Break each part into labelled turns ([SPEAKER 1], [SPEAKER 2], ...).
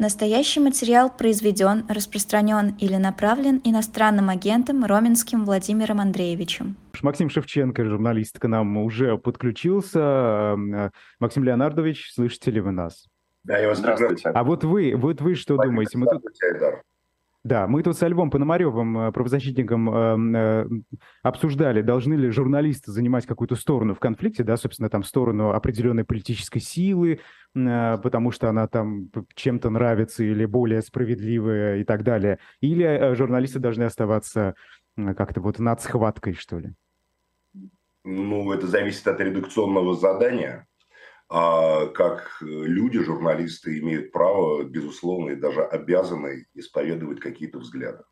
[SPEAKER 1] Настоящий материал произведен, распространен или направлен иностранным агентом Роменским Владимиром Андреевичем.
[SPEAKER 2] Максим Шевченко, журналист, к нам уже подключился. Максим Леонардович, слышите ли вы нас?
[SPEAKER 3] Да, я вас Здравствуйте.
[SPEAKER 2] А вот вы, вот вы что думаете? Мы тут... Айдар. Да, мы тут со Львом Пономаревым, э, правозащитником, э, э, обсуждали, должны ли журналисты занимать какую-то сторону в конфликте, да, собственно, там сторону определенной политической силы, потому что она там чем-то нравится или более справедливая и так далее. Или журналисты должны оставаться как-то вот над схваткой, что ли?
[SPEAKER 3] Ну, это зависит от редакционного задания а как люди, журналисты имеют право, безусловно, и даже обязаны исповедовать какие-то взгляды.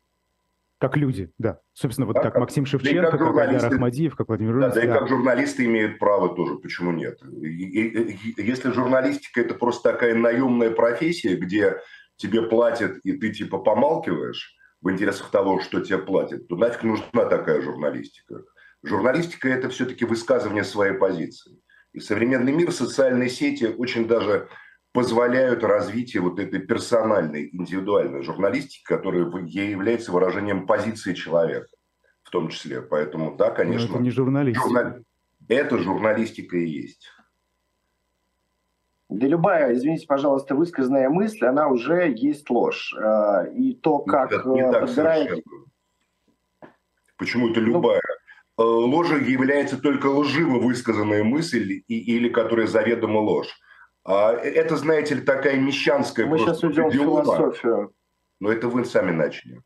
[SPEAKER 2] Как люди, да. Собственно, вот да, как, как Максим Шевченко, да как, как Айдар Ахмадиев, как Владимир
[SPEAKER 3] да, да, и как журналисты имеют право тоже, почему нет? И, и, и, если журналистика – это просто такая наемная профессия, где тебе платят, и ты типа помалкиваешь в интересах того, что тебе платят, то нафиг нужна такая журналистика? Журналистика – это все-таки высказывание своей позиции. И современный мир, социальные сети очень даже позволяют развитию вот этой персональной, индивидуальной журналистики, которая ей является выражением позиции человека в том числе. Поэтому, да, конечно...
[SPEAKER 2] Но это не журналистика. Журнали...
[SPEAKER 3] Это журналистика и есть.
[SPEAKER 4] Да любая, извините, пожалуйста, высказанная мысль, она уже есть ложь. А, и то, как
[SPEAKER 3] это не так подбирает... Почему это любая? Э, ложью является только лживо высказанная мысль и, или которая заведомо ложь. А это, знаете ли, такая мещанская
[SPEAKER 4] Мы сейчас уйдем в философию.
[SPEAKER 3] Но это вы сами начали.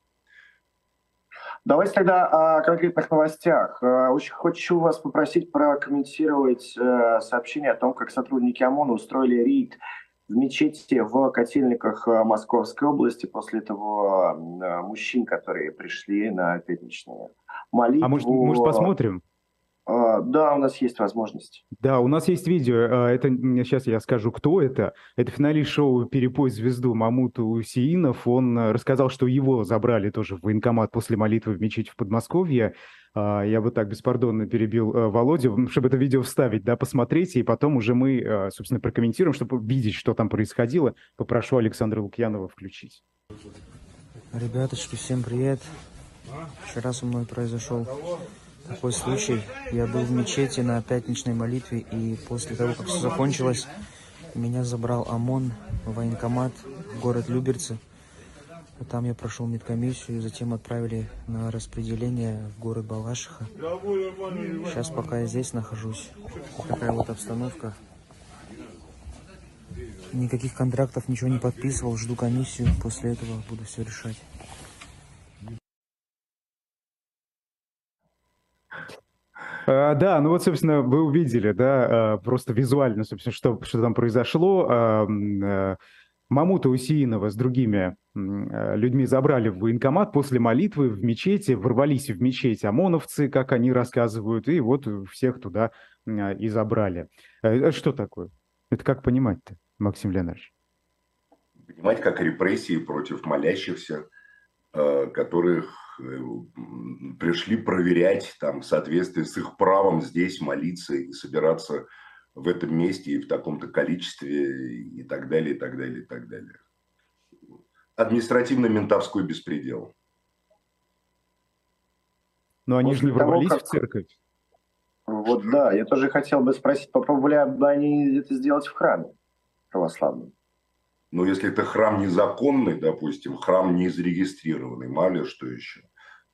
[SPEAKER 4] Давайте тогда о конкретных новостях. Э, очень хочу вас попросить прокомментировать э, сообщение о том, как сотрудники ОМОНа устроили рейд в мечети в Котельниках Московской области после того мужчин, которые пришли на пятничные молитву.
[SPEAKER 2] А может, может посмотрим?
[SPEAKER 4] А, да, у нас есть возможность.
[SPEAKER 2] Да, у нас есть видео. А, это сейчас я скажу, кто это. Это финалист шоу «Перепой звезду» Мамут Усиинов. Он э, рассказал, что его забрали тоже в военкомат после молитвы в мечеть в Подмосковье. А, я вот так беспардонно перебил Володю, чтобы это видео вставить, да, посмотрите, и потом уже мы, собственно, прокомментируем, чтобы видеть, что там происходило. Попрошу Александра Лукьянова включить.
[SPEAKER 5] Ребяточки, всем привет. Вчера со мной произошел такой случай. Я был в мечети на пятничной молитве, и после того, как все закончилось, меня забрал ОМОН в военкомат в город Люберцы. Там я прошел медкомиссию, затем отправили на распределение в город Балашиха. Сейчас пока я здесь нахожусь. Такая вот обстановка. Никаких контрактов, ничего не подписывал, жду комиссию, после этого буду все решать.
[SPEAKER 2] А, да, ну вот, собственно, вы увидели, да, а, просто визуально, собственно, что, что там произошло. А, Мамута Усиинова с другими людьми забрали в военкомат после молитвы в мечети, ворвались в мечеть ОМОНовцы, как они рассказывают, и вот всех туда и забрали. Что такое? Это как понимать-то, Максим Леонидович?
[SPEAKER 3] Понимать как репрессии против молящихся, которых пришли проверять там в соответствии с их правом здесь молиться и собираться в этом месте и в таком-то количестве и так далее, и так далее, и так далее. Административно-ментовской беспредел.
[SPEAKER 2] Но они же не ворвались того, как... в церковь.
[SPEAKER 4] Вот да, я тоже хотел бы спросить, попробовали бы они это сделать в храме православном?
[SPEAKER 3] Но если это храм незаконный, допустим, храм не зарегистрированный, мало ли что еще,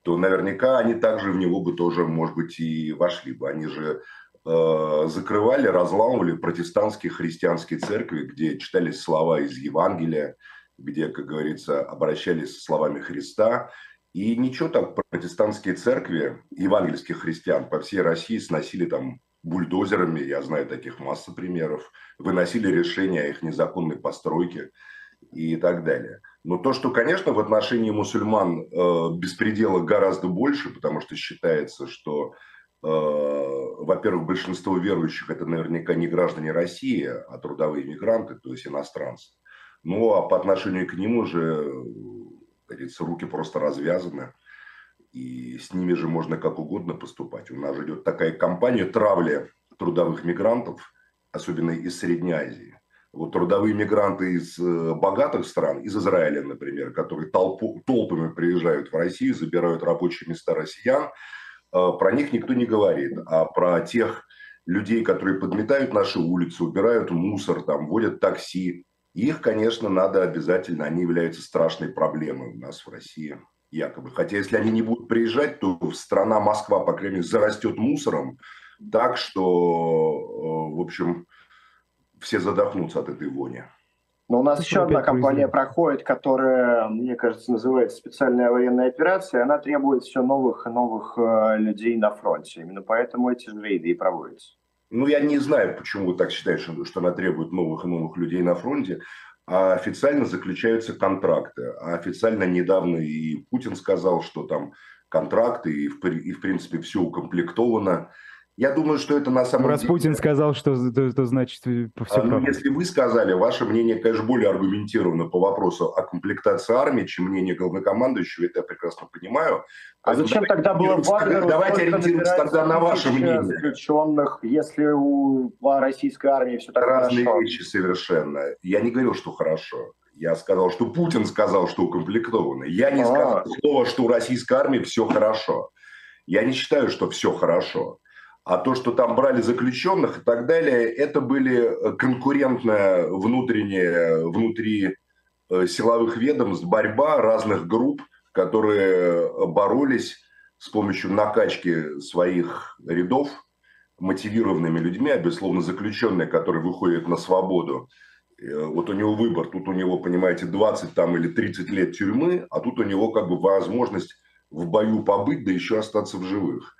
[SPEAKER 3] то наверняка они также в него бы тоже, может быть, и вошли бы. Они же э, закрывали, разламывали протестантские христианские церкви, где читались слова из Евангелия, где, как говорится, обращались со словами Христа. И ничего так протестантские церкви евангельских христиан по всей России сносили там бульдозерами, я знаю таких масса примеров, выносили решения о их незаконной постройке и так далее. Но то, что, конечно, в отношении мусульман э, беспредела гораздо больше, потому что считается, что, э, во-первых, большинство верующих это наверняка не граждане России, а трудовые мигранты, то есть иностранцы. Ну, а по отношению к ним уже, как говорится, руки просто развязаны и с ними же можно как угодно поступать. У нас же идет такая кампания травли трудовых мигрантов, особенно из Средней Азии. вот трудовые мигранты из э, богатых стран, из Израиля, например, которые толпу, толпами приезжают в Россию, забирают рабочие места россиян, э, про них никто не говорит. А про тех людей, которые подметают наши улицы, убирают мусор, там, водят такси, их, конечно, надо обязательно, они являются страшной проблемой у нас в России, якобы. Хотя если они не будут приезжать, то страна Москва, по крайней мере, зарастет мусором так, что, э, в общем, все задохнутся от этой вони.
[SPEAKER 4] Но у нас еще одна компания проходит, которая, мне кажется, называется специальная военная операция. Она требует все новых и новых э, людей на фронте. Именно поэтому эти рейды и проводятся.
[SPEAKER 3] Ну, я не знаю, почему вы так считаете, что она требует новых и новых людей на фронте. А официально заключаются контракты. А официально недавно и Путин сказал, что там контракты и, в, и в принципе, все укомплектовано. Я думаю, что это на самом
[SPEAKER 2] Раз
[SPEAKER 3] деле...
[SPEAKER 2] Путин сказал, что это значит все
[SPEAKER 3] а, ну, Если вы сказали, ваше мнение, конечно, более аргументировано по вопросу о комплектации армии, чем мнение главнокомандующего, это я прекрасно понимаю.
[SPEAKER 4] А зачем тогда было Вагнеру
[SPEAKER 3] Давайте ориентируемся тогда на ваше мнение.
[SPEAKER 4] заключенных, если у российской армии все так
[SPEAKER 3] Разные
[SPEAKER 4] хорошо?
[SPEAKER 3] вещи совершенно. Я не говорил, что хорошо. Я сказал, что Путин сказал, что укомплектовано. Я не а сказал слово, что у российской армии все хорошо. Я не считаю, что все хорошо. А то, что там брали заключенных и так далее, это были э, конкурентная внутренняя, внутри э, силовых ведомств борьба разных групп, которые боролись с помощью накачки своих рядов мотивированными людьми, а безусловно заключенные, которые выходят на свободу. Э, вот у него выбор, тут у него, понимаете, 20 там, или 30 лет тюрьмы, а тут у него как бы возможность в бою побыть, да еще остаться в живых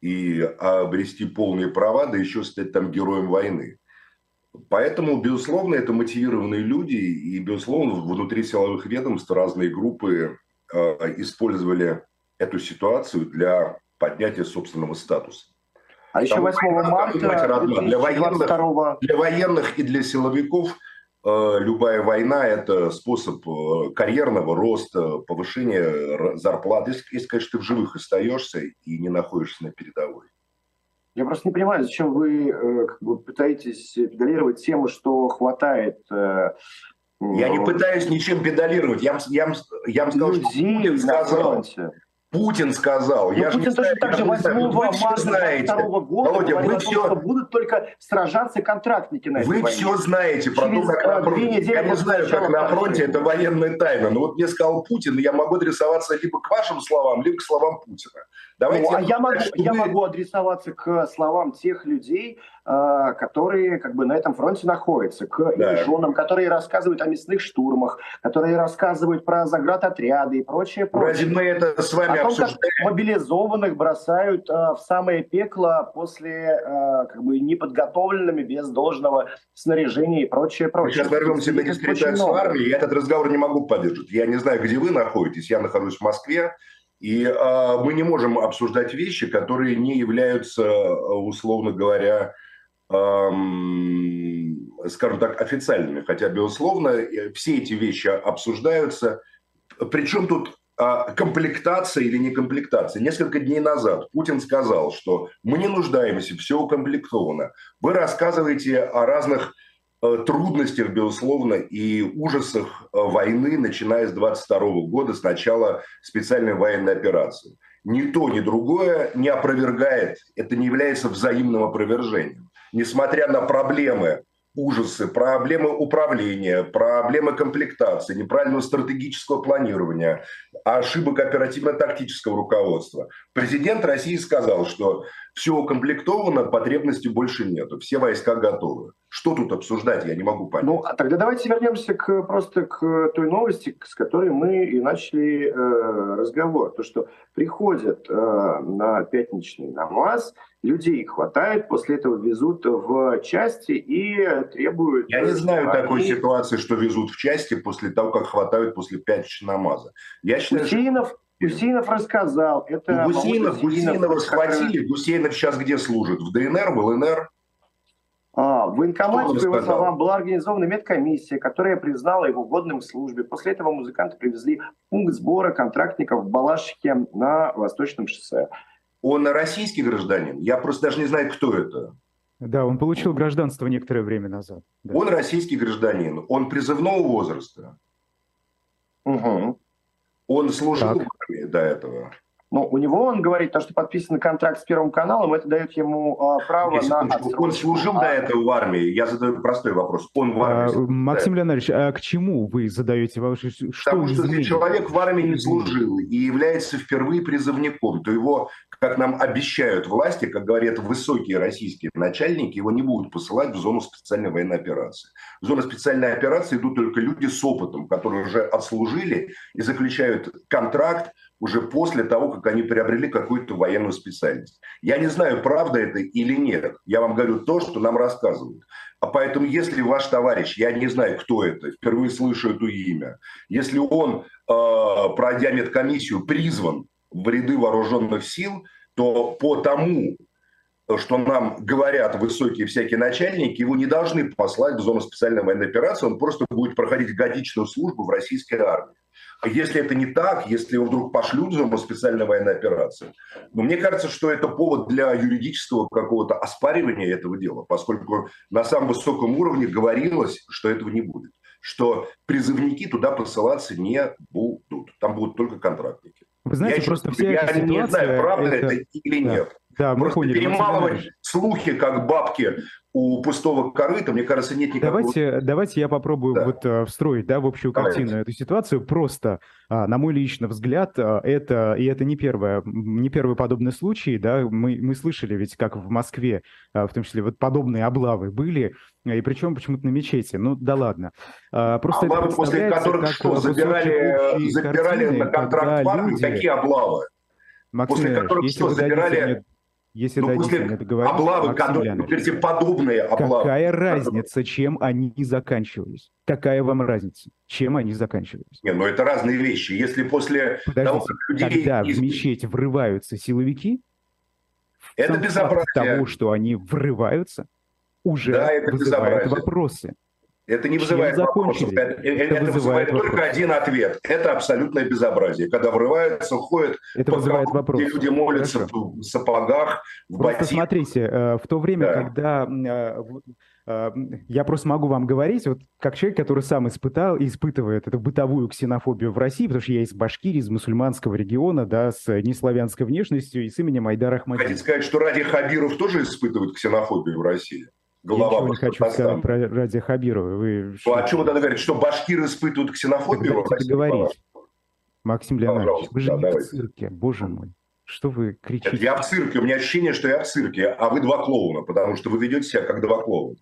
[SPEAKER 3] и обрести полные права, да еще стать там героем войны. Поэтому, безусловно, это мотивированные люди, и, безусловно, внутри силовых ведомств разные группы э, использовали эту ситуацию для поднятия собственного статуса.
[SPEAKER 4] А еще 8 марта
[SPEAKER 3] для военных, для военных и для силовиков – любая война – это способ э, карьерного роста, повышения зарплат. Если, конечно, ты в живых остаешься и не находишься на передовой.
[SPEAKER 4] Я просто не понимаю, зачем вы э, как бы, пытаетесь педалировать тему, что хватает
[SPEAKER 3] я не пытаюсь ничем педалировать. Я, я, я вам сказал,
[SPEAKER 4] Людей
[SPEAKER 3] что сказал. Путин сказал.
[SPEAKER 4] Ну, я Путин же точно так же 8 марта года Володя, вы все... что будут только сражаться контрактники на
[SPEAKER 3] Вы
[SPEAKER 4] войне.
[SPEAKER 3] все знаете про то, как на фронте. Я не знаю, как на фронте, это военная тайна. Но вот мне сказал Путин, я могу адресоваться либо к вашим словам, либо к словам Путина.
[SPEAKER 4] Давайте ну, а я, могу, я вы... могу адресоваться к словам тех людей, которые как бы на этом фронте находятся, к да. женам, которые рассказывают о мясных штурмах, которые рассказывают про заградотряды и прочее.
[SPEAKER 3] Разве мы это с вами
[SPEAKER 4] о том, обсуждаем? Как мобилизованных бросают э, в самое пекло после э, как бы неподготовленными, без должного снаряжения и прочее, прочее.
[SPEAKER 3] Мы сейчас ворвемся на дискредитацию армии, я этот разговор не могу поддержать. Я не знаю, где вы находитесь, я нахожусь в Москве, и э, мы не можем обсуждать вещи, которые не являются, условно говоря, скажем так, официальными. Хотя, безусловно, все эти вещи обсуждаются. Причем тут э, комплектация или не комплектация. Несколько дней назад Путин сказал, что мы не нуждаемся, все укомплектовано. Вы рассказываете о разных Э, трудностях, безусловно, и ужасах э, войны, начиная с 22 года, с начала специальной военной операции. Ни то, ни другое не опровергает, это не является взаимным опровержением. Несмотря на проблемы, ужасы, проблемы управления, проблемы комплектации, неправильного стратегического планирования, ошибок оперативно-тактического руководства. Президент России сказал, что все укомплектовано, потребностей больше нету, все войска готовы. Что тут обсуждать, я не могу понять.
[SPEAKER 4] Ну, а тогда давайте вернемся к, просто к той новости, с которой мы и начали э, разговор. То, что приходят э, на пятничный намаз, людей хватает, после этого везут в части и требуют...
[SPEAKER 3] Я не знаю они... такой ситуации, что везут в части после того, как хватают после пятничного намаза. Я
[SPEAKER 4] считаю, Усеинов, что... Гусейнов рассказал. Это
[SPEAKER 3] ну, Гусейнов, Гусейнова схватили. Гусейнов сейчас где служит? В ДНР, в ЛНР?
[SPEAKER 4] А, в военкомате, по его словам, была организована медкомиссия, которая признала его годным к службе. После этого музыканты привезли пункт сбора контрактников в Балашихе на Восточном шоссе.
[SPEAKER 3] Он российский гражданин? Я просто даже не знаю, кто это.
[SPEAKER 2] Да, он получил гражданство некоторое время назад. Да.
[SPEAKER 3] Он российский гражданин, он призывного возраста.
[SPEAKER 4] Угу.
[SPEAKER 3] Он служил
[SPEAKER 2] Так.
[SPEAKER 3] в армии до этого.
[SPEAKER 4] Ну, у него он говорит, то, что подписан контракт с Первым каналом, это дает ему а, право
[SPEAKER 3] Нет,
[SPEAKER 4] на отсрочку.
[SPEAKER 3] Он служил
[SPEAKER 4] А,
[SPEAKER 3] до этого в армии. Я задаю простой вопрос. Он в
[SPEAKER 2] А,
[SPEAKER 3] армии. до
[SPEAKER 2] Максим Леонидович, а к чему вы задаете ваши... Что
[SPEAKER 3] Потому что если человек в армии не служил и является впервые призывником, то его, как нам обещают власти, как говорят высокие российские начальники, его не будут посылать в зону специальной военной операции. В зону специальной операции идут только люди с опытом, которые уже отслужили и заключают контракт уже после того, как они приобрели какую-то военную специальность. Я не знаю, правда это или нет. Я вам говорю то, что нам рассказывают. А поэтому, если ваш товарищ, я не знаю, кто это, впервые слышу это имя, если он, э, пройдя медкомиссию, призван в ряды вооруженных сил, то по тому, что нам говорят высокие всякие начальники, его не должны послать в зону специальной военной операции, он просто будет проходить годичную службу в российской армии. А Если это не так, если его вдруг пошлют в зону специальной военной операции, но мне кажется, что это повод для юридического какого-то оспаривания этого дела, поскольку на самом высоком уровне говорилось, что этого не будет, что призывники туда посылаться не будут, там будут только контрактники.
[SPEAKER 2] Вы знаете,
[SPEAKER 3] я
[SPEAKER 2] просто вся
[SPEAKER 3] я
[SPEAKER 2] эта
[SPEAKER 3] не
[SPEAKER 2] ситуация...
[SPEAKER 3] знаю, правда
[SPEAKER 2] это-
[SPEAKER 3] это, или
[SPEAKER 2] Да.
[SPEAKER 3] нет.
[SPEAKER 2] Да, мы
[SPEAKER 3] Просто.
[SPEAKER 2] Максим
[SPEAKER 3] перемалывать слухи, как бабки у пустого корыта, мне кажется, нет никакого...
[SPEAKER 2] Давайте, давайте я попробую
[SPEAKER 3] Да.
[SPEAKER 2] вот э, встроить, да, в общую
[SPEAKER 3] Давайте.
[SPEAKER 2] картину эту ситуацию. Просто, а, на мой личный взгляд, а, это и это не первое, не первый подобный случай, да. Мы мы слышали ведь, как в Москве, а, в том числе вот подобные облавы были, и причем почему-то на мечети. Ну да ладно. А, Просто
[SPEAKER 3] Облавы, после которых что,
[SPEAKER 2] кусочек
[SPEAKER 3] забирали, забирали
[SPEAKER 2] картины,
[SPEAKER 3] на контракт
[SPEAKER 2] люди-
[SPEAKER 3] Какие облавы?
[SPEAKER 2] Максим
[SPEAKER 3] после которых что, забирали-
[SPEAKER 2] мне- если
[SPEAKER 3] Ну,
[SPEAKER 2] дадите
[SPEAKER 3] после
[SPEAKER 2] мне договорить,
[SPEAKER 3] облавы, которые, ну, подобные облавы.
[SPEAKER 2] Какая разница, чем они заканчивались? Какая вам разница, чем они заканчивались?
[SPEAKER 3] Не, ну это разные вещи. Если после того,
[SPEAKER 2] Подождите,
[SPEAKER 3] как людей...
[SPEAKER 2] когда в мечеть врываются силовики,
[SPEAKER 3] Это безобразие.
[SPEAKER 2] того, что они врываются, уже
[SPEAKER 3] Да, это
[SPEAKER 2] вызывает
[SPEAKER 3] безобразие.
[SPEAKER 2] вопросы.
[SPEAKER 3] Это не
[SPEAKER 2] Чем
[SPEAKER 3] вызывает вопросов. Это, это
[SPEAKER 2] Это
[SPEAKER 3] вызывает,
[SPEAKER 2] вызывает
[SPEAKER 3] только
[SPEAKER 2] вопросы.
[SPEAKER 3] один ответ. Это абсолютное безобразие. Когда врываются, ходят
[SPEAKER 2] Это вызывает
[SPEAKER 3] кругу,
[SPEAKER 2] вопросы.
[SPEAKER 3] где люди молятся
[SPEAKER 2] Хорошо.
[SPEAKER 3] в сапогах, в
[SPEAKER 2] Просто
[SPEAKER 3] ботинках.
[SPEAKER 2] смотрите, э, в то время,
[SPEAKER 3] Да.
[SPEAKER 2] когда э, э, я просто могу вам говорить, вот как человек, который сам испытал и испытывает эту бытовую ксенофобию в России, потому что я из Башкирии, из мусульманского региона, да, с неславянской внешностью и с именем Айдара Ахмадиева.
[SPEAKER 3] Хотите сказать, что Ради Хабиров тоже испытывает ксенофобию в России?
[SPEAKER 2] Я ничего не хочу сказать про Ради Хабирова. Вы
[SPEAKER 3] Ну, а что вы тогда говорите, что башкиры испытывают
[SPEAKER 2] Так
[SPEAKER 3] ксенофобию России?
[SPEAKER 2] договорить. Максим Леонидович, вы же
[SPEAKER 3] да,
[SPEAKER 2] не
[SPEAKER 3] давайте.
[SPEAKER 2] в цирке, боже мой. Что вы кричите?
[SPEAKER 3] я в цирке, у меня ощущение, что я в цирке, а вы два клоуна, потому что вы ведете себя как два клоуна.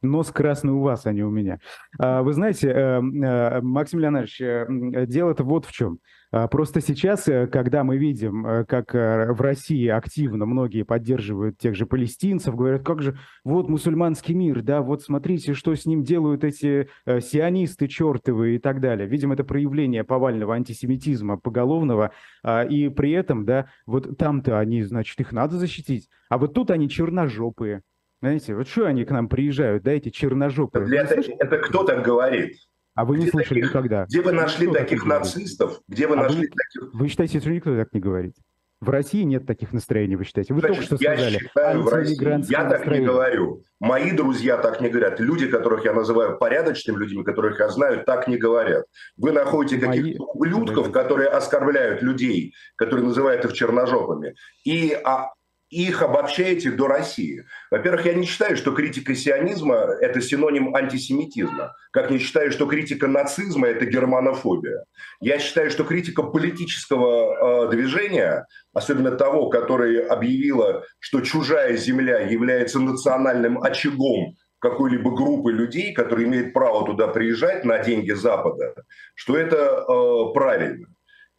[SPEAKER 2] Нос красный у вас, а не у меня. А, Вы знаете, э, э, Максим Леонидович, э, дело-то вот в чем. А, Просто сейчас, э, когда мы видим, э, как э, в России активно многие поддерживают тех же палестинцев, говорят, как же, вот мусульманский мир, да, вот смотрите, что с ним делают эти сионисты чертовы и так далее. Видим, это проявление повального антисемитизма поголовного, а, и при этом, да, вот там-то они, значит, их надо защитить, а вот тут они черножопые. Знаете, вот что они к нам приезжают, да, эти черножопые?
[SPEAKER 3] Это, это кто так говорит?
[SPEAKER 2] А вы не
[SPEAKER 3] где
[SPEAKER 2] слышали
[SPEAKER 3] таких-
[SPEAKER 2] никогда.
[SPEAKER 3] Где вы
[SPEAKER 2] Ну,
[SPEAKER 3] нашли
[SPEAKER 2] кто так
[SPEAKER 3] таких нацистов? Где вы
[SPEAKER 2] А вы-
[SPEAKER 3] нашли таких...
[SPEAKER 2] Вы считаете, что никто так не говорит? В России нет таких настроений, вы считаете? Вы
[SPEAKER 3] Значит,
[SPEAKER 2] только что
[SPEAKER 3] я
[SPEAKER 2] сказали.
[SPEAKER 3] считаю, в России, я так не говорю. Мои друзья так не говорят. Люди, которых я называю порядочными людьми, которых я знаю, так не говорят. Вы находите
[SPEAKER 2] Мои-
[SPEAKER 3] каких-то ублюдков, которые оскорбляют людей, которые называют их черножопами, и а, их обобщаете до России. Во-первых, я не считаю, что критика сионизма – это синоним антисемитизма. Как не считаю, что критика нацизма – это германофобия. Я считаю, что критика политического э, движения, особенно того, которое объявило, что чужая земля является национальным очагом какой-либо группы людей, которые имеют право туда приезжать на деньги Запада, что это э, правильно.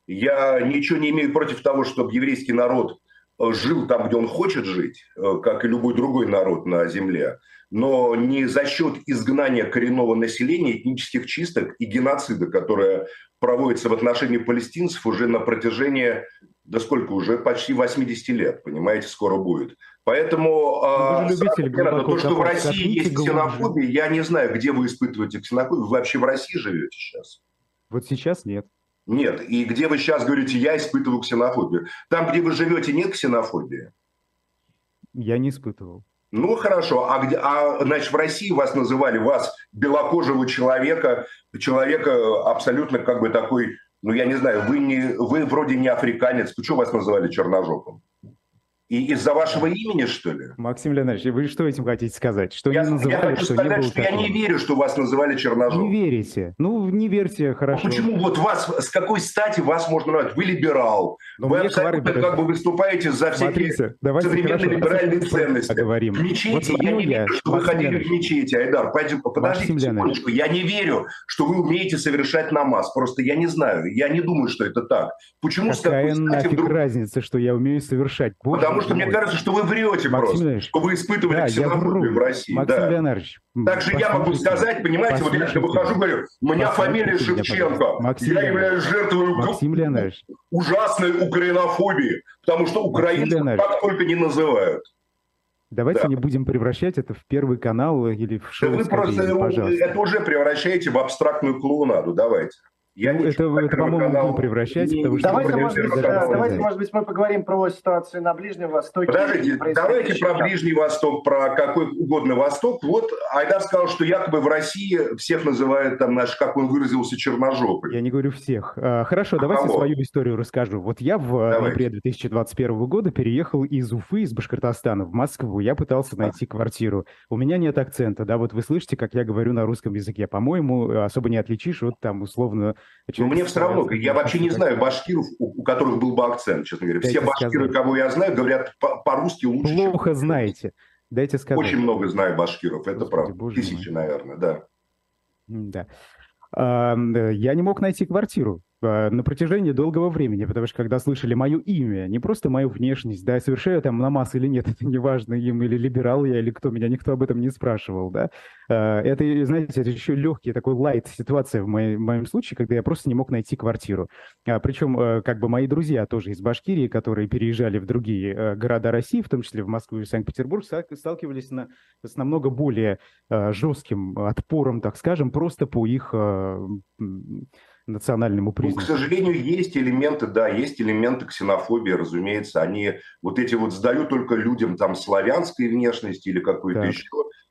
[SPEAKER 3] Я ничего не имею против того, чтобы еврейский народ жил там, где он хочет жить, э, как и любой другой народ на земле, но не за счет изгнания коренного населения, этнических чисток и геноцида, которое проводится в отношении палестинцев уже на протяжении, да сколько уже, почти 80 лет, понимаете, скоро будет. Поэтому
[SPEAKER 2] глубоко
[SPEAKER 3] то, что в. России есть ксенофобия, я не знаю, где вы испытываете ксенофобию. Вы вообще в России живете сейчас?
[SPEAKER 2] Вот сейчас нет.
[SPEAKER 3] Нет. И где вы сейчас говорите, я испытываю ксенофобию? Там, где вы живете, нет ксенофобии?
[SPEAKER 2] Я не испытывал.
[SPEAKER 3] Ну, хорошо. А, где, а, значит, в России вас называли, вас, белокожего человека, человека абсолютно как бы такой, ну, я не знаю, вы, не, вы вроде не африканец. Почему вас называли черножопом? И из-за вашего имени, что ли?
[SPEAKER 2] Максим Леонидович, вы что этим хотите сказать? Что
[SPEAKER 3] я,
[SPEAKER 2] не называли,
[SPEAKER 3] я хочу
[SPEAKER 2] что
[SPEAKER 3] сказать,
[SPEAKER 2] не было
[SPEAKER 3] что
[SPEAKER 2] такого?
[SPEAKER 3] я не верю, что вас называли черножопом.
[SPEAKER 2] Не верите. Ну, не верьте,
[SPEAKER 3] А
[SPEAKER 2] хорошо.
[SPEAKER 3] почему вот вас, с какой стати вас можно назвать? Вы либерал.
[SPEAKER 2] Но
[SPEAKER 3] вы
[SPEAKER 2] мне
[SPEAKER 3] абсолютно как бы выступаете за
[SPEAKER 2] Смотрите, давайте
[SPEAKER 3] современные
[SPEAKER 2] хорошо,
[SPEAKER 3] либеральные ценности.
[SPEAKER 2] поговорим.
[SPEAKER 3] В мечети
[SPEAKER 2] Вот
[SPEAKER 3] я не
[SPEAKER 2] я,
[SPEAKER 3] верю, что вы
[SPEAKER 2] Максим
[SPEAKER 3] ходили
[SPEAKER 2] Леонидович.
[SPEAKER 3] в мечети, Айдар. Пойди- Подождите
[SPEAKER 2] Максим Леонидович.
[SPEAKER 3] секундочку. Я не верю, что вы умеете совершать намаз. Просто я не знаю. Я не думаю, что это так. Почему с
[SPEAKER 2] Какая
[SPEAKER 3] какой стати
[SPEAKER 2] нафиг
[SPEAKER 3] вдруг...
[SPEAKER 2] разница, что я умею совершать? Боже
[SPEAKER 3] Потому что мне кажется, что вы врете
[SPEAKER 2] Максим
[SPEAKER 3] просто.
[SPEAKER 2] Леонидович,
[SPEAKER 3] Что вы испытывали
[SPEAKER 2] да,
[SPEAKER 3] ксенофобию в России.
[SPEAKER 2] Максим
[SPEAKER 3] да.
[SPEAKER 2] Леонидович,
[SPEAKER 3] Также я могу сказать, понимаете, вот я
[SPEAKER 2] Послушайте.
[SPEAKER 3] выхожу, говорю, у меня фамилия Шевченко.
[SPEAKER 2] Максим
[SPEAKER 3] я являюсь жертвой
[SPEAKER 2] Максим Леонидович,
[SPEAKER 3] ужасной украинофобии, потому что украинцев так только не называют.
[SPEAKER 2] давайте
[SPEAKER 3] Да.
[SPEAKER 2] не будем превращать это в первый канал или в
[SPEAKER 3] Да
[SPEAKER 2] шоу
[SPEAKER 3] вы
[SPEAKER 2] «Скорее»,
[SPEAKER 3] просто
[SPEAKER 2] пожалуйста.
[SPEAKER 3] это уже превращаете в абстрактную клоунаду, давайте. Я
[SPEAKER 2] Ну, это- это, по-моему,
[SPEAKER 3] канал. Не-
[SPEAKER 2] потому что
[SPEAKER 4] Давайте, может быть,
[SPEAKER 2] сказали.
[SPEAKER 4] давайте, может быть, мы поговорим про ситуацию на Ближнем Востоке.
[SPEAKER 3] Подождите, давайте про. Ближний Восток, про какой угодно Восток. Вот Айдар сказал, что якобы в России всех называют, там, наш, как он выразился, черножопый.
[SPEAKER 2] Я не говорю всех. А, Хорошо,
[SPEAKER 3] А
[SPEAKER 2] давайте
[SPEAKER 3] кого?
[SPEAKER 2] свою историю расскажу. Вот я в э,
[SPEAKER 3] Давайте.
[SPEAKER 2] ноябре 2021 года переехал из Уфы, из Башкортостана в Москву. Я пытался найти квартиру. У меня нет акцента, да, вот вы слышите, как я говорю на русском языке. По-моему, э, особо не отличишь от там условно...
[SPEAKER 3] Но мне все равно, я вообще не знаю башкиров, у, у которых был бы акцент, честно говоря. Все
[SPEAKER 2] Дайте
[SPEAKER 3] башкиры,
[SPEAKER 2] сказать.
[SPEAKER 3] кого я знаю, говорят по- по-русски лучше, чем...
[SPEAKER 2] Плохо знаете. Дайте сказать.
[SPEAKER 3] Очень много знаю башкиров, это
[SPEAKER 2] Господи,
[SPEAKER 3] правда.
[SPEAKER 2] боже
[SPEAKER 3] Тысячи, наверное, да.
[SPEAKER 2] Да. М, Я не мог найти квартиру на протяжении долгого времени, потому что когда слышали мое имя, не просто мою внешность, да, совершаю там намаз или нет, это не важно, им или либерал я, или кто, меня никто об этом не спрашивал, да. А, Это, знаете, это еще легкий такой лайт ситуация в моей- в моем случае, когда я просто не мог найти квартиру. А, Причем, э, как бы мои друзья тоже из Башкирии, которые переезжали в другие э, города России, в том числе в Москву и Санкт-Петербург, ста- сталкивались на- с намного более э, жестким отпором, так скажем, просто по их национальному
[SPEAKER 3] Ну, к
[SPEAKER 2] признаку.
[SPEAKER 3] сожалению, есть элементы, да, есть элементы ксенофобии, разумеется. Они вот эти вот сдают только людям там славянской внешности или какой-то
[SPEAKER 2] Так.
[SPEAKER 3] еще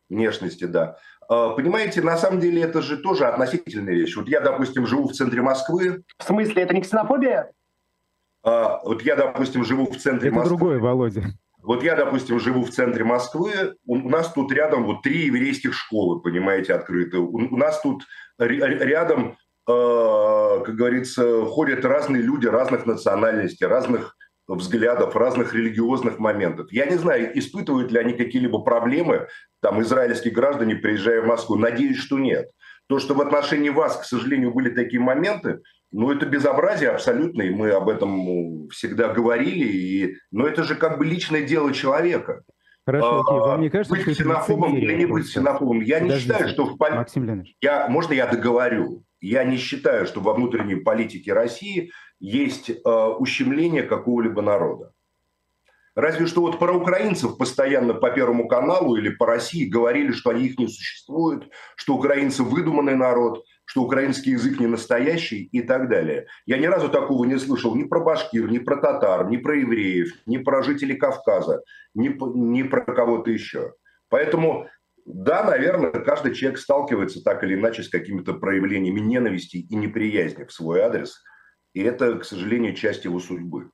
[SPEAKER 3] внешности, да. А, Понимаете, на самом деле это же тоже относительная вещь. Вот я, допустим, живу в центре Москвы,
[SPEAKER 4] В смысле, это не ксенофобия?
[SPEAKER 3] а, вот я, допустим, живу в центре
[SPEAKER 2] Это
[SPEAKER 3] Москвы.
[SPEAKER 2] другое, Володя.
[SPEAKER 3] Вот я, допустим, живу в центре Москвы, у у нас тут рядом вот три еврейских школы, понимаете, открыты. У у нас тут рядом, как говорится, ходят разные люди разных национальностей, разных взглядов, разных религиозных моментов. Я не знаю, испытывают ли они какие-либо проблемы, там, израильские граждане, приезжая в Москву. Надеюсь, что нет. То, что в отношении вас, к сожалению, были такие моменты, ну, это безобразие абсолютно, и мы об этом ну, всегда говорили, и... но это же как бы личное дело человека.
[SPEAKER 2] Хорошо, окей, вам не
[SPEAKER 3] А,
[SPEAKER 2] кажется,
[SPEAKER 3] быть
[SPEAKER 2] что
[SPEAKER 3] ксенофобом или не быть ксенофобом? Я не
[SPEAKER 2] Подождите,
[SPEAKER 3] считаю, что в поли-
[SPEAKER 2] Максим Леонидович.
[SPEAKER 3] я, можно я договорю? Я не считаю, что во внутренней политике России есть э, ущемление какого-либо народа. Разве что вот про украинцев постоянно по Первому каналу или по России говорили, что они их не существуют, что украинцы выдуманный народ, что украинский язык не настоящий и так далее. Я ни разу такого не слышал ни про башкир, ни про татар, ни про евреев, ни про жителей Кавказа, ни, ни про кого-то еще. Поэтому да, наверное, каждый человек сталкивается так или иначе с какими-то проявлениями ненависти и неприязни в свой адрес. И это, к сожалению, часть его судьбы.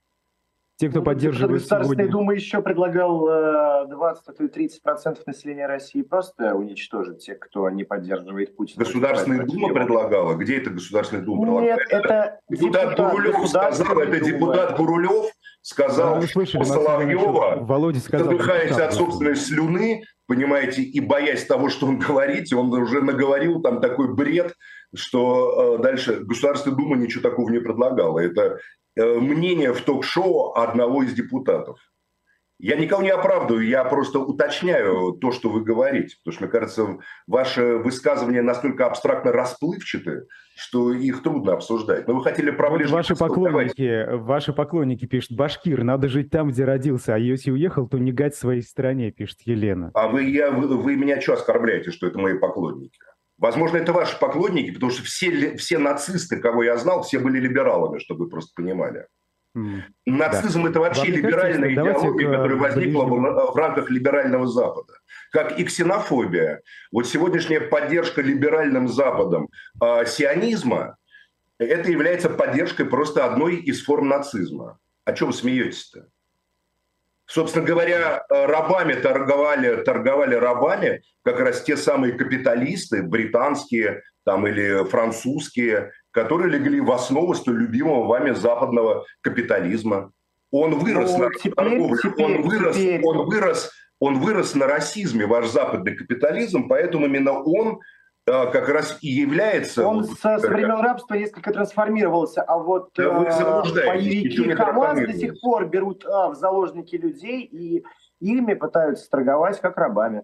[SPEAKER 2] Те, кто
[SPEAKER 4] Ну,
[SPEAKER 2] поддерживает
[SPEAKER 4] Государственная
[SPEAKER 2] сегодня...
[SPEAKER 4] Дума еще предлагал э, 20, а то и 30 процентов населения России просто уничтожить тех, кто не поддерживает Путина.
[SPEAKER 3] Государственная Дума предлагала? Где это Государственная Дума
[SPEAKER 4] Нет,
[SPEAKER 3] предлагала?
[SPEAKER 4] это
[SPEAKER 3] Депутат Гурулев сказал, это депутат Гурулев сказал,
[SPEAKER 2] Вы
[SPEAKER 3] что
[SPEAKER 2] слышали, Максим
[SPEAKER 3] Соловьева
[SPEAKER 2] Володя сказал...
[SPEAKER 3] задыхаясь
[SPEAKER 2] депутат
[SPEAKER 3] от собственной слюны, понимаете, и боясь того, что он говорит, он уже наговорил там такой бред, что э, дальше Государственная Дума ничего такого не предлагала. Это мнение в ток-шоу одного из депутатов. Я никого не оправдываю, я просто уточняю то, что вы говорите, потому что, мне кажется, ваши высказывания настолько абстрактно расплывчаты, что их трудно обсуждать. Но вы хотели про
[SPEAKER 2] Вот ваши.
[SPEAKER 3] Давайте.
[SPEAKER 2] поклонники, ваши поклонники пишут, Башкир, надо жить там, где родился, а если уехал, то не гать своей стране, пишет Елена.
[SPEAKER 3] А вы, я, вы, вы меня что оскорбляете, что это мои поклонники? Возможно, это ваши поклонники, потому что все, все нацисты, кого я знал, все были либералами, чтобы вы просто понимали. Нацизм да. это вообще Вам либеральная кажется, идеология, к... которая возникла в, в рамках либерального Запада. Как и ксенофобия. Вот сегодняшняя поддержка либеральным Западом э, сионизма, это является поддержкой просто одной из форм нацизма. О чем смеетесь-то? Собственно говоря, рабами торговали, торговали рабами как раз те самые капиталисты, британские там, или французские, которые легли в основу столь любимого вами западного капитализма. Он вырос ну, на теперь, торговле, теперь, он вырос, теперь. он вырос, он вырос на расизме, ваш западный капитализм, поэтому именно он как раз и является...
[SPEAKER 4] Он вот, со, времен рабства несколько трансформировался, а вот да
[SPEAKER 3] э,
[SPEAKER 4] боевики Хамас до сих пор берут а, в заложники людей и ими пытаются торговать как рабами.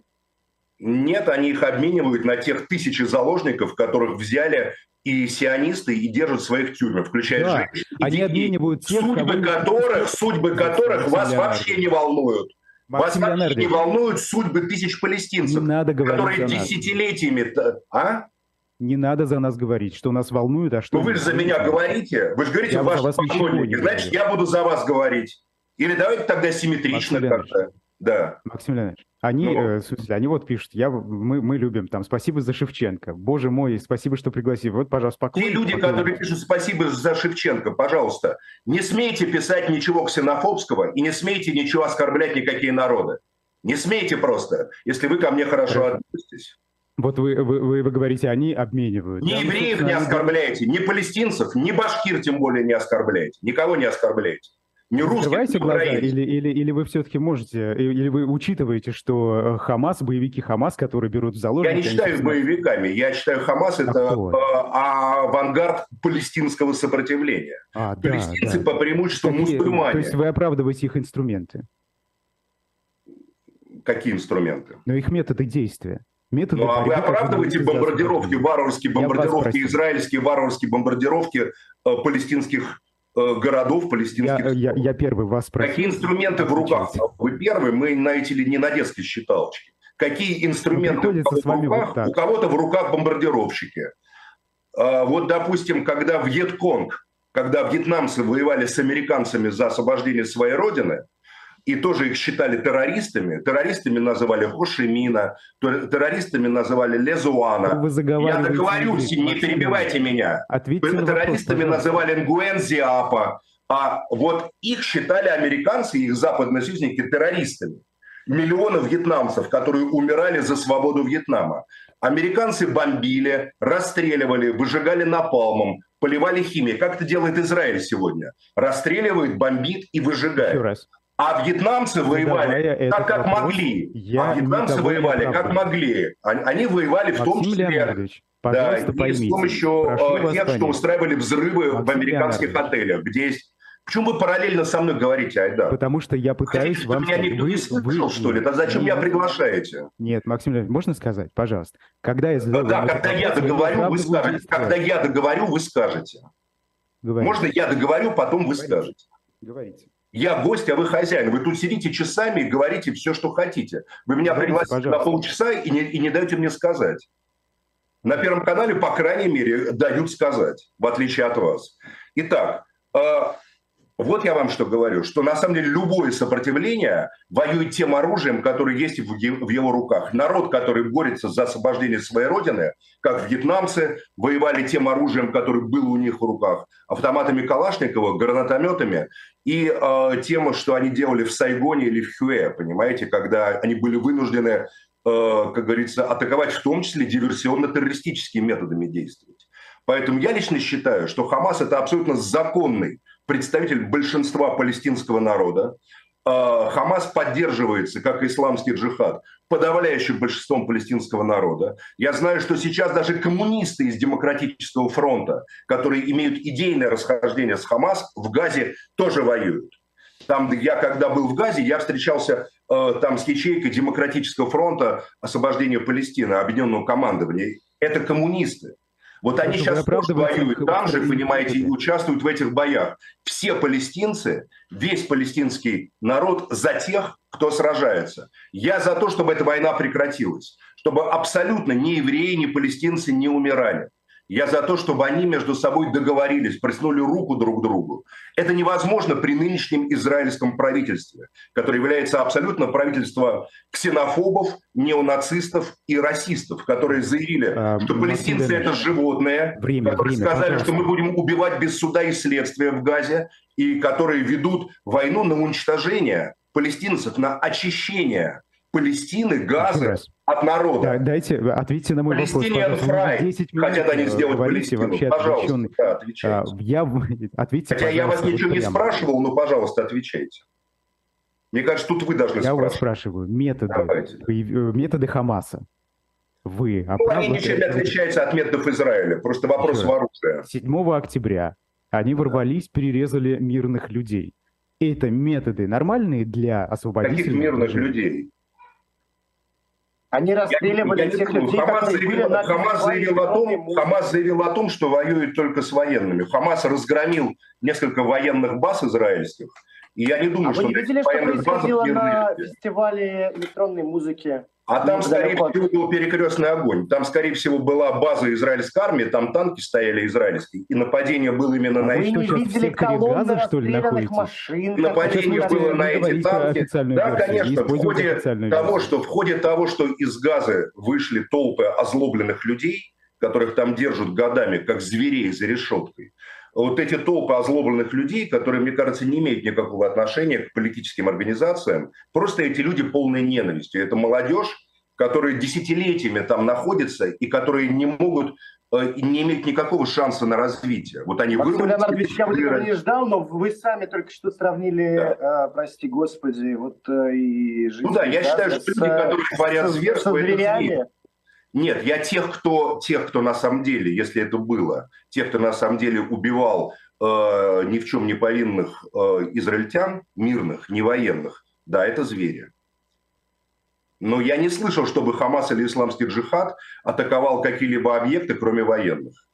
[SPEAKER 3] Нет, они их обменивают на тех тысячи заложников, которых взяли и сионисты и держат в своих тюрьмах, включая да, женщин.
[SPEAKER 2] Они обменивают тех,
[SPEAKER 3] судьбы кого... которых, судьбы которых вас вообще не волнуют. Вас не волнуют судьбы тысяч палестинцев, не надо которые десятилетиями... А?
[SPEAKER 2] Не надо за нас говорить, что нас волнует, а что...
[SPEAKER 3] Ну вы же за меня говорите. Вы же говорите, я ваши поклонники. Значит, я буду за вас говорить. Или давайте тогда симметрично как-то. Да.
[SPEAKER 2] Максим Леонидович, они, ну, э, в смысле, они вот пишут, я, мы, мы любим там, спасибо за Шевченко, боже мой, спасибо, что пригласили. Вот, пожалуйста,
[SPEAKER 3] поклонники. Те люди, поклонники. которые пишут спасибо за Шевченко, пожалуйста, не смейте писать ничего ксенофобского и не смейте ничего оскорблять никакие народы. Не смейте просто, если вы ко мне хорошо, хорошо. относитесь.
[SPEAKER 2] Вот вы, вы, вы, вы говорите, они обменивают.
[SPEAKER 3] Ни да? Евреев не оскорбляете, ни палестинцев, ни башкир тем более не оскорбляете. Никого не оскорбляете
[SPEAKER 2] не русских, Закрываете глаза, или, или, или вы все-таки можете, или вы учитываете, что э, Хамас, боевики Хамас, которые берут в заложники...
[SPEAKER 3] Я не считаю их боевиками, я считаю Хамас это а, авангард палестинского сопротивления. А, Палестинцы да, да. по преимуществу Какие, мусульмане.
[SPEAKER 2] То есть вы оправдываете их инструменты?
[SPEAKER 3] Какие инструменты?
[SPEAKER 2] Но их методы действия.
[SPEAKER 3] Методы ну, а вы оправдываете бомбардировки, варварские бомбардировки, израильские варварские бомбардировки э, палестинских Э, городов палестинских.
[SPEAKER 2] Я, я, я первый вас
[SPEAKER 3] спросил. Какие инструменты в руках? Вы первый, мы знаете ли, не на детской считалочке. Какие инструменты у кого в руках? Вот у кого-то в руках бомбардировщики. А, вот, допустим, когда Вьетконг, когда вьетнамцы воевали с американцами за освобождение своей родины, и тоже их считали террористами. Террористами называли Хошимина, террористами называли Лезуана.
[SPEAKER 2] Вы
[SPEAKER 3] Я договорюсь, не перебивайте меня.
[SPEAKER 2] Ответьте
[SPEAKER 3] террористами вопрос, называли Нгуэн Зиапа. А вот их считали американцы их западные союзники террористами. Миллионов вьетнамцев, которые умирали за свободу Вьетнама. Американцы бомбили, расстреливали, выжигали напалмом, поливали химией. Как это делает Израиль сегодня? Расстреливает, бомбит и выжигает. Еще раз. А вьетнамцы воевали так, как вопрос, могли. Я а вьетнамцы воевали как могли. Они, воевали в том числе да, с помощью э, тех, что устраивали взрывы Максим в американских Леонидович. отелях, где есть Почему вы параллельно со мной говорите, Айдар?
[SPEAKER 2] Потому что я пытаюсь Хотите,
[SPEAKER 3] вам... Меня никто вы, не слышал, вы... что ли? Да зачем нет, меня приглашаете?
[SPEAKER 2] Нет, Максим Леонидович, можно сказать, пожалуйста? Когда я
[SPEAKER 3] задал... Да, когда я договорю, вы скажете. Когда я договорю, вы скажете. Говорите. Можно я договорю, потом вы Говорите. скажете. Говорите. Я гость, а вы хозяин. Вы тут сидите часами и говорите все, что хотите. Вы меня Говорите, пригласили пожалуйста. на полчаса и не, и не даете мне сказать. На Первом канале, по крайней мере, дают сказать, в отличие от вас. Итак, э, вот я вам что говорю, что на самом деле любое сопротивление воюет тем оружием, которое есть в его руках. Народ, который борется за освобождение своей родины, как вьетнамцы, воевали тем оружием, которое было у них в руках, автоматами Калашникова, гранатометами и э, тем, что они делали в Сайгоне или в Хюэ, понимаете, когда они были вынуждены, э, как говорится, атаковать в том числе диверсионно-террористическими методами действовать. Поэтому я лично считаю, что Хамас это абсолютно законный представитель большинства палестинского народа. А, Хамас поддерживается, как исламский джихад, подавляющим большинством палестинского народа. Я знаю, что сейчас даже коммунисты из Демократического фронта, которые имеют идейное расхождение с Хамас, в Газе тоже воюют. Там я, когда был в Газе, я встречался э, там с ячейкой Демократического фронта освобождения Палестины, объединенного командования. Это коммунисты. Вот они сейчас тоже воюют там же, понимаете, и участвуют в этих боях. Все палестинцы, весь палестинский народ за тех, кто сражается. Я за то, чтобы эта война прекратилась, чтобы абсолютно ни евреи, ни палестинцы не умирали. Я за то, чтобы они между собой договорились, приснули руку друг другу. Это невозможно при нынешнем израильском правительстве, которое является абсолютно правительство ксенофобов, неонацистов и расистов, которые заявили, а, что палестинцы это животные, время, которые время, сказали, пожалуйста. что мы будем убивать без суда и следствия в Газе, и которые ведут войну на уничтожение палестинцев, на очищение Палестины, Газа от народа. Да,
[SPEAKER 2] дайте, ответьте на мой вопрос.
[SPEAKER 3] Фрай. 10 минут хотят они сделать Палестину. Вообще пожалуйста, да, отвечайте. А, я,
[SPEAKER 2] ответьте,
[SPEAKER 3] Хотя я вас ничего не спрашивал, но, пожалуйста, отвечайте. Мне кажется, тут вы должны
[SPEAKER 2] Я у вас спрашиваю. Методы, э, методы Хамаса. Вы
[SPEAKER 3] ну, они ничем не отличаются от методов Израиля. Просто вопрос в оружии.
[SPEAKER 2] 7 октября они ворвались, перерезали мирных людей. Это методы нормальные для освободителей?
[SPEAKER 3] Каких мирных людей?
[SPEAKER 4] Они расстреливали я, тех людей,
[SPEAKER 3] Хамас которые заявил, были на Хамас заявил, о том, Хамас заявил о том, что воюет только с военными. Хамас разгромил несколько военных баз израильских. И я не думаю,
[SPEAKER 4] а
[SPEAKER 3] что...
[SPEAKER 4] вы не видели, что происходило на фестивале электронной музыки
[SPEAKER 3] а там, скорее всего, был перекрестный огонь. Там, скорее всего, была база израильской армии, там танки стояли израильские, и нападение было именно а на
[SPEAKER 4] эти... Вы не видели колонны что ли, машин?
[SPEAKER 3] Нападение было на эти танки. Да, конечно, в ходе того, что, в ходе того, что из Газы вышли толпы озлобленных людей, которых там держат годами, как зверей за решеткой, вот эти толпы озлобленных людей, которые, мне кажется, не имеют никакого отношения к политическим организациям, просто эти люди полной ненависти. Это молодежь, которая десятилетиями там находится и которые не могут э, не имеют никакого шанса на развитие. Вот они
[SPEAKER 4] Максим вырвались... Леонардович, я бы не ждал, но вы сами только что сравнили, да. э, прости господи, вот э, и
[SPEAKER 3] жизнь. Ну да, я да, считаю, что люди, которые творят зверство, это зверь. Нет, я тех, кто, тех, кто на самом деле, если это было, тех, кто на самом деле убивал э, ни в чем не повинных э, израильтян, мирных, не военных, да, это звери. Но я не слышал, чтобы Хамас или исламский джихад атаковал какие-либо объекты, кроме военных.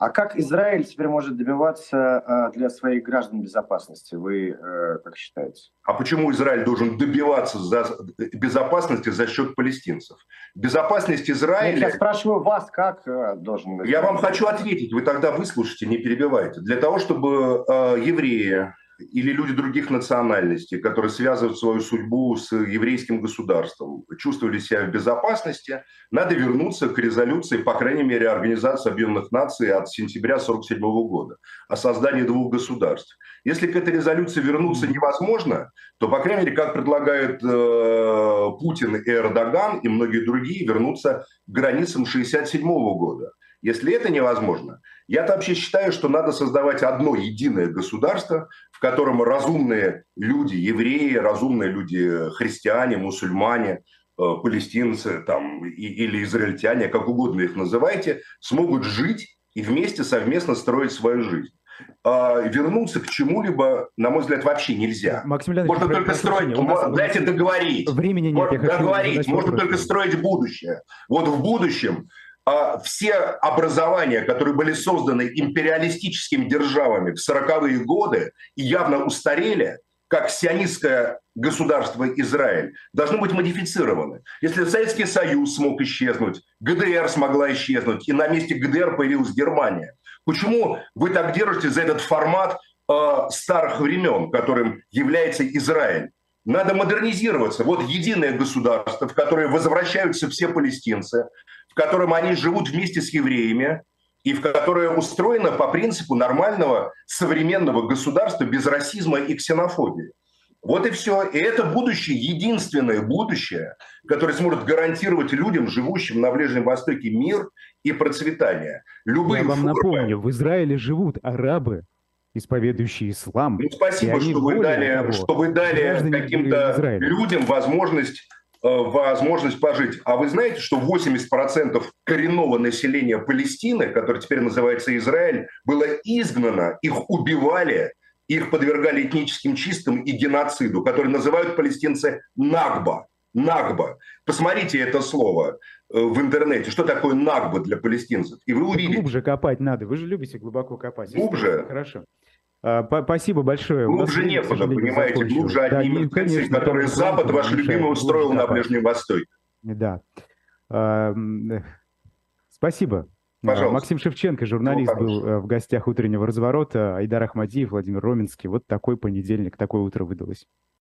[SPEAKER 4] А как Израиль теперь может добиваться э, для своих граждан безопасности? Вы э, как считаете?
[SPEAKER 3] А почему Израиль должен добиваться за безопасности за счет палестинцев? Безопасность Израиля...
[SPEAKER 4] Нет, я спрашиваю вас, как э, должен...
[SPEAKER 3] Я вам хочу ответить, вы тогда выслушайте, не перебивайте. Для того, чтобы евреи, или люди других национальностей, которые связывают свою судьбу с еврейским государством, чувствовали себя в безопасности, надо вернуться к резолюции, по крайней мере, Организации Объединенных Наций от сентября 1947 года о создании двух государств. Если к этой резолюции вернуться невозможно, то, по крайней мере, как предлагают э, Путин и Эрдоган и многие другие, вернуться к границам 1967 года. Если это невозможно, я вообще считаю, что надо создавать одно единое государство, в котором разумные люди, евреи, разумные люди, христиане, мусульмане, э, палестинцы там, и, или израильтяне, как угодно их называйте, смогут жить и вместе совместно строить свою жизнь. А вернуться к чему-либо, на мой взгляд, вообще нельзя.
[SPEAKER 2] Максим
[SPEAKER 3] можно только строить, нас, дайте договорить.
[SPEAKER 2] Времени нет,
[SPEAKER 3] можно договорить, можно только строить будущее. Вот в будущем все образования, которые были созданы империалистическими державами в 40-е годы явно устарели, как сионистское государство Израиль, должны быть модифицированы. Если Советский Союз смог исчезнуть, ГДР смогла исчезнуть, и на месте ГДР появилась Германия, почему вы так держите за этот формат э, старых времен, которым является Израиль? Надо модернизироваться. Вот единое государство, в которое возвращаются все палестинцы, в котором они живут вместе с евреями, и в которое устроено по принципу нормального современного государства без расизма и ксенофобии. Вот и все. И это будущее, единственное будущее, которое сможет гарантировать людям, живущим на Ближнем Востоке, мир и процветание.
[SPEAKER 2] Любые Я вам формы... напомню, в Израиле живут арабы, исповедующие ислам.
[SPEAKER 3] Ну, спасибо, что вы, дали, что вы дали каким-то людям возможность возможность пожить. А вы знаете, что 80% коренного населения Палестины, которое теперь называется Израиль, было изгнано, их убивали, их подвергали этническим чистым и геноциду, который называют палестинцы Нагба. Нагба. Посмотрите это слово э, в интернете, что такое Нагба для палестинцев. И вы увидите.
[SPEAKER 2] Глубже копать надо. Вы же любите глубоко копать.
[SPEAKER 3] Глубже.
[SPEAKER 2] Хорошо. А, спасибо большое.
[SPEAKER 3] Глубже некуда, понимаете, глубже одни да, конечно, которые Запад ваш любимый устроил на Ближнем Востоке.
[SPEAKER 2] Да. А, Спасибо.
[SPEAKER 3] Пожалуйста.
[SPEAKER 2] Максим Шевченко, журналист,
[SPEAKER 3] Всего
[SPEAKER 2] был э, в гостях утреннего разворота. Айдар Ахмадиев, Владимир Роменский. Вот такой понедельник, такое утро выдалось.